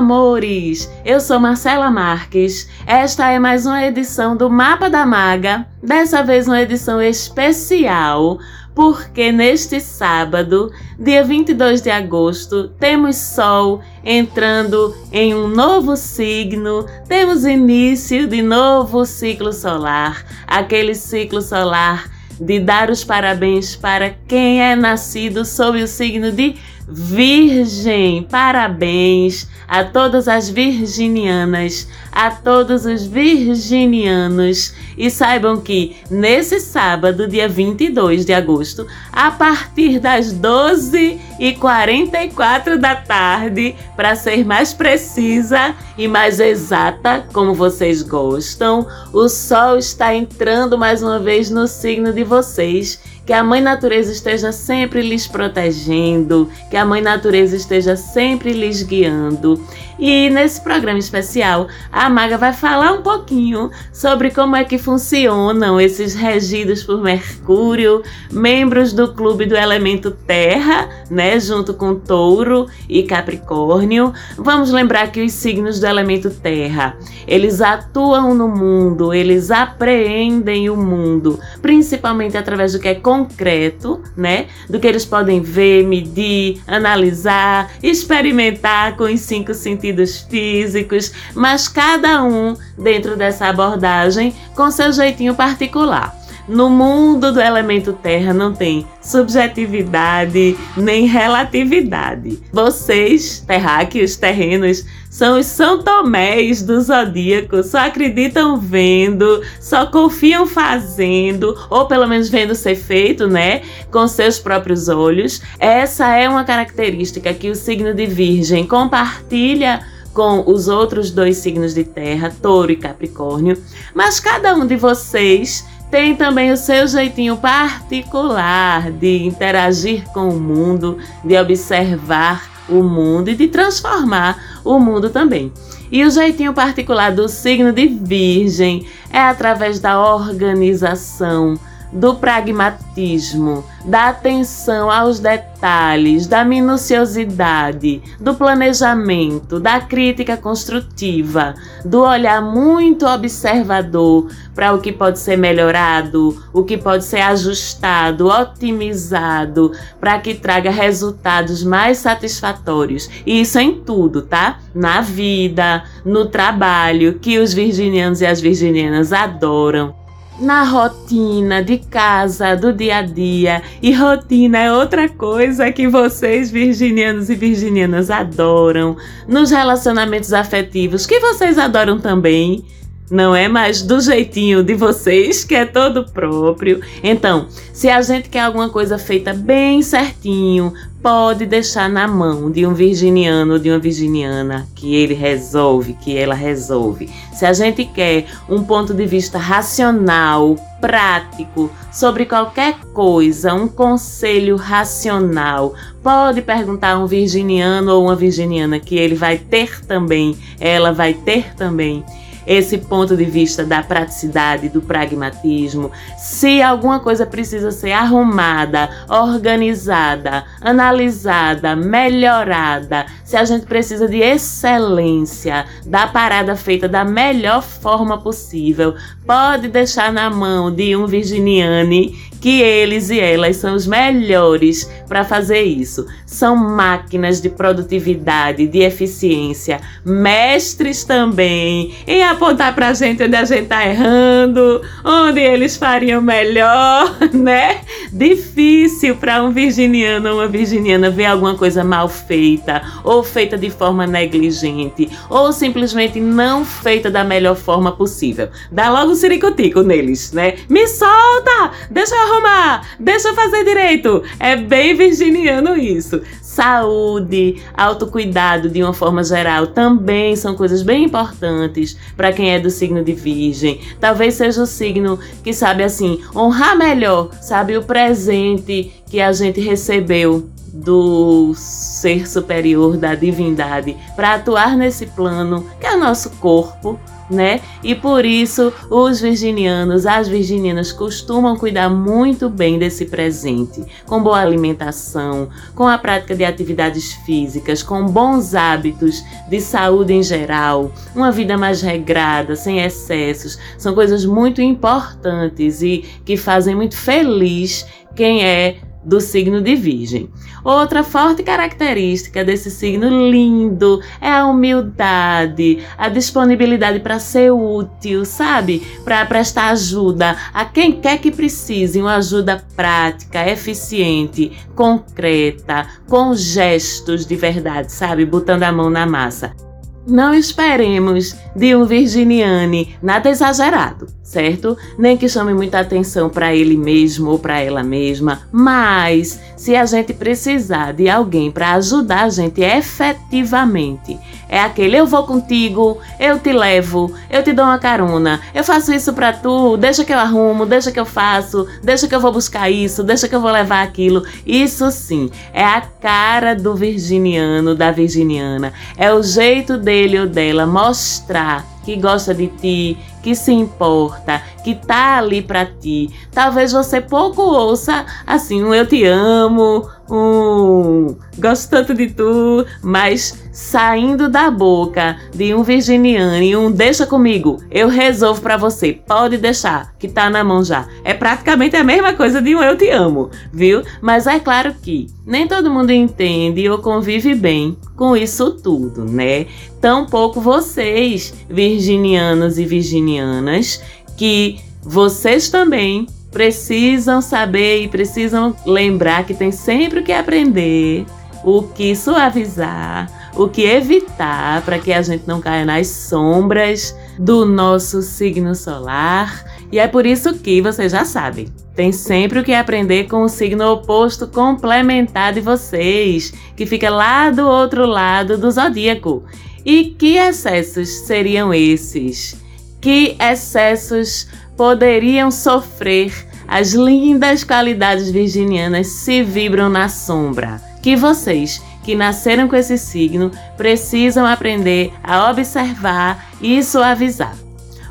Amores! Eu sou Marcela Marques. Esta é mais uma edição do Mapa da Maga, dessa vez uma edição especial, porque neste sábado, dia 22 de agosto, temos Sol entrando em um novo signo, temos início de novo ciclo solar, aquele ciclo solar de dar os parabéns para quem é nascido sob o signo de Virgem. Parabéns a todas as virginianas, a todos os virginianos e saibam que nesse sábado, dia 22 de agosto, a partir das 12h44 da tarde, para ser mais precisa e mais exata, como vocês gostam, o Sol está entrando mais uma vez no signo de vocês que a Mãe Natureza esteja sempre lhes protegendo, que a Mãe Natureza esteja sempre lhes guiando. E nesse programa especial, a Maga vai falar um pouquinho sobre como é que funcionam esses regidos por Mercúrio, membros do clube do elemento Terra, né, junto com Touro e Capricórnio. Vamos lembrar que os signos do elemento Terra, eles atuam no mundo, eles apreendem o mundo, principalmente através do que é concreto, né, do que eles podem ver, medir, analisar, experimentar com os cinco sentidos físicos, mas cada um dentro dessa abordagem com seu jeitinho particular. No mundo do elemento terra não tem subjetividade nem relatividade. Vocês, terráqueos, terrenos, são os São Tomés do zodíaco, só acreditam vendo, só confiam fazendo, ou pelo menos vendo ser feito, né, com seus próprios olhos. Essa é uma característica que o signo de Virgem compartilha com os outros dois signos de terra, Touro e Capricórnio, mas cada um de vocês tem também o seu jeitinho particular de interagir com o mundo, de observar o mundo e de transformar o mundo também. E o jeitinho particular do signo de Virgem é através da organização, do pragmatismo, da atenção aos detalhes, da minuciosidade, do planejamento, da crítica construtiva, do olhar muito observador para o que pode ser melhorado, o que pode ser ajustado, otimizado, para que traga resultados mais satisfatórios. E isso em tudo, tá? Na vida, no trabalho, que os virginianos e as virginianas adoram na rotina de casa, do dia a dia. E rotina é outra coisa que vocês, virginianos e virginianas, adoram. Nos relacionamentos afetivos, que vocês adoram também não é mais do jeitinho de vocês, que é todo próprio. Então, se a gente quer alguma coisa feita bem certinho, pode deixar na mão de um virginiano ou de uma virginiana que ele resolve, que ela resolve. Se a gente quer um ponto de vista racional, prático sobre qualquer coisa, um conselho racional, pode perguntar a um virginiano ou uma virginiana que ele vai ter também, ela vai ter também esse ponto de vista da praticidade, do pragmatismo. Se alguma coisa precisa ser arrumada, organizada, analisada, melhorada, se a gente precisa de excelência, da parada feita da melhor forma possível, pode deixar na mão de um virginiane que eles e elas são os melhores para fazer isso. São máquinas de produtividade, de eficiência, mestres também em apontar para a gente onde a gente está errando, onde eles fariam melhor, né? Difícil para um virginiano ou uma virginiana ver alguma coisa mal feita, ou feita de forma negligente, ou simplesmente não feita da melhor forma possível. Dá logo um ciricutico neles, né? Me solta! Deixa eu arrumar, deixa eu fazer direito. É bem virginiano isso. Saúde, autocuidado de uma forma geral também são coisas bem importantes para quem é do signo de Virgem. Talvez seja o signo que sabe assim honrar melhor, sabe o presente que a gente recebeu do ser superior, da divindade, para atuar nesse plano que é o nosso corpo, né? E por isso os virginianos, as virginianas costumam cuidar muito bem desse presente, com boa alimentação, com a prática de atividades físicas, com bons hábitos de saúde em geral, uma vida mais regrada, sem excessos, são coisas muito importantes e que fazem muito feliz quem é do signo de Virgem. Outra forte característica desse signo lindo é a humildade, a disponibilidade para ser útil, sabe? Para prestar ajuda a quem quer que precise, uma ajuda prática, eficiente, concreta, com gestos de verdade, sabe? Botando a mão na massa. Não esperemos de um virginiane nada exagerado, certo? Nem que chame muita atenção para ele mesmo ou para ela mesma, mas se a gente precisar de alguém para ajudar a gente efetivamente, é aquele eu vou contigo, eu te levo, eu te dou uma carona, eu faço isso para tu, deixa que eu arrumo, deixa que eu faço, deixa que eu vou buscar isso, deixa que eu vou levar aquilo. Isso sim, é a cara do virginiano, da virginiana, é o jeito dele ou dela mostrar que gosta de ti, que se importa, que tá ali para ti. Talvez você pouco ouça assim um eu te amo, um gosto tanto de tu, mas saindo da boca de um virginiano e um deixa comigo, eu resolvo para você, pode deixar, que tá na mão já. É praticamente a mesma coisa de um eu te amo, viu? Mas é claro que nem todo mundo entende ou convive bem com isso tudo, né? Tampouco vocês, virginianos e virginianas, que vocês também precisam saber e precisam lembrar que tem sempre o que aprender, o que suavizar, o que evitar para que a gente não caia nas sombras do nosso signo solar. E é por isso que vocês já sabem, tem sempre o que aprender com o signo oposto complementar de vocês, que fica lá do outro lado do zodíaco. E que excessos seriam esses? Que excessos poderiam sofrer as lindas qualidades virginianas se vibram na sombra? Que vocês que nasceram com esse signo precisam aprender a observar e suavizar.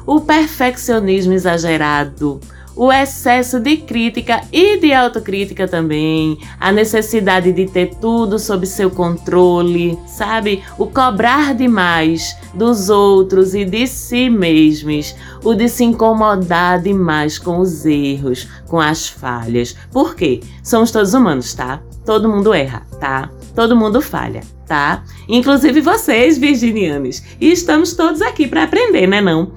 O perfeccionismo exagerado, o excesso de crítica e de autocrítica também, a necessidade de ter tudo sob seu controle, sabe? O cobrar demais dos outros e de si mesmos, o de se incomodar demais com os erros, com as falhas. Por quê? Somos todos humanos, tá? Todo mundo erra, tá? Todo mundo falha, tá? Inclusive vocês, virginianos. E estamos todos aqui para aprender, né não?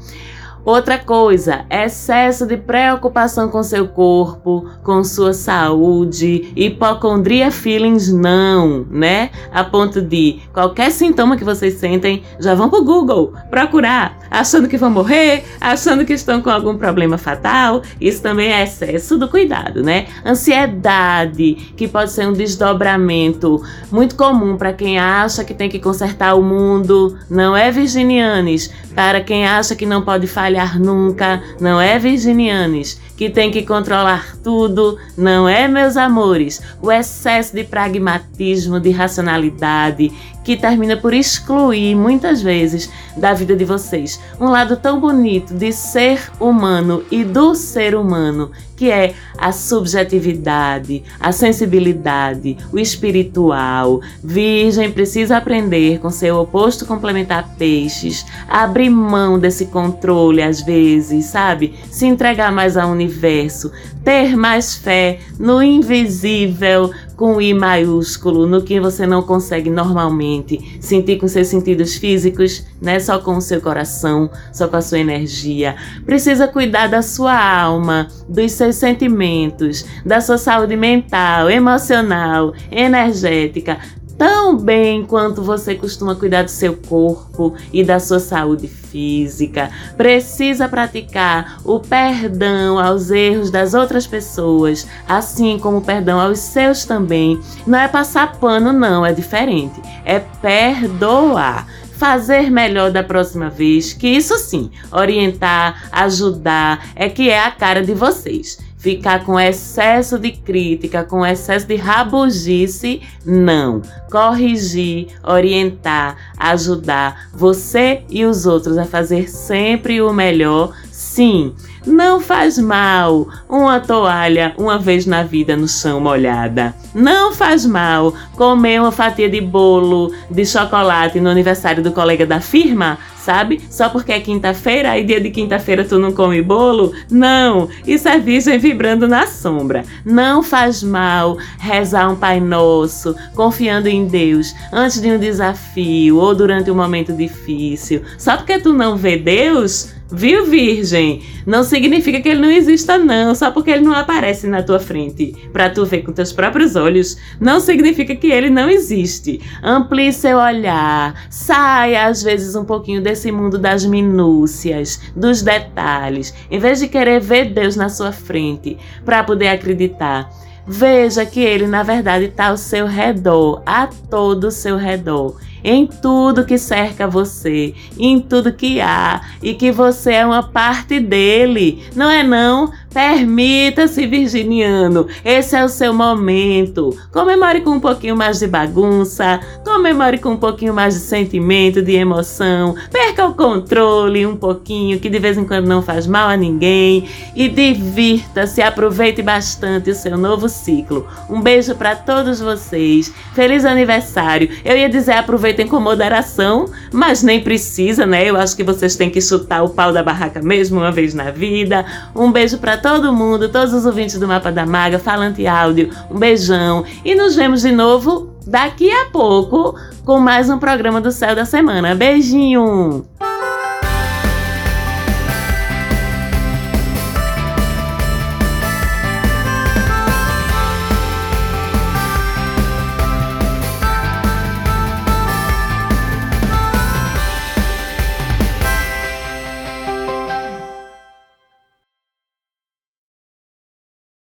Outra coisa, excesso de preocupação com seu corpo, com sua saúde, hipocondria feelings não, né? A ponto de qualquer sintoma que vocês sentem, já vão pro Google procurar, achando que vão morrer, achando que estão com algum problema fatal. Isso também é excesso do cuidado, né? Ansiedade, que pode ser um desdobramento muito comum para quem acha que tem que consertar o mundo, não é virginianes, para quem acha que não pode falhar falhar nunca, não é Virginianes, que tem que controlar tudo, não é, meus amores, o excesso de pragmatismo, de racionalidade, que termina por excluir muitas vezes da vida de vocês. Um lado tão bonito de ser humano e do ser humano, que é a subjetividade, a sensibilidade, o espiritual. Virgem precisa aprender com seu oposto complementar peixes, abrir mão desse controle às vezes, sabe? Se entregar mais ao universo, ter mais fé no invisível, com I maiúsculo, no que você não consegue normalmente sentir com seus sentidos físicos, né? Só com o seu coração, só com a sua energia. Precisa cuidar da sua alma, dos seus sentimentos, da sua saúde mental, emocional, energética, tão bem quanto você costuma cuidar do seu corpo e da sua saúde física. Precisa praticar o perdão aos erros das outras pessoas, assim como o perdão aos seus também. Não é passar pano, não, é diferente. É perdoar fazer melhor da próxima vez, que isso sim, orientar, ajudar, é que é a cara de vocês. Ficar com excesso de crítica, com excesso de rabugice, não. Corrigir, orientar, ajudar você e os outros a fazer sempre o melhor, sim. Não faz mal uma toalha uma vez na vida no chão molhada. Não faz mal comer uma fatia de bolo de chocolate no aniversário do colega da firma, sabe? Só porque é quinta-feira e dia de quinta-feira tu não come bolo? Não, isso é virgem vibrando na sombra. Não faz mal rezar um Pai Nosso, confiando em Deus, antes de um desafio ou durante um momento difícil. Só porque tu não vê Deus, Viu, Virgem? Não significa que ele não exista, não. Só porque ele não aparece na tua frente para tu ver com teus próprios olhos, não significa que ele não existe. Amplie seu olhar. Saia, às vezes, um pouquinho desse mundo das minúcias, dos detalhes. Em vez de querer ver Deus na sua frente para poder acreditar. Veja que ele, na verdade, está ao seu redor, a todo o seu redor em tudo que cerca você, em tudo que há e que você é uma parte dele. Não é não? Permita-se, virginiano, esse é o seu momento. Comemore com um pouquinho mais de bagunça, comemore com um pouquinho mais de sentimento, de emoção. Perca o controle um pouquinho, que de vez em quando não faz mal a ninguém. E divirta-se, aproveite bastante o seu novo ciclo. Um beijo para todos vocês. Feliz aniversário. Eu ia dizer aproveitem com moderação, mas nem precisa, né? Eu acho que vocês têm que chutar o pau da barraca mesmo uma vez na vida. Um beijo para todo mundo, todos os ouvintes do Mapa da Maga, Falante Áudio, um beijão e nos vemos de novo daqui a pouco com mais um programa do Céu da Semana. Beijinho!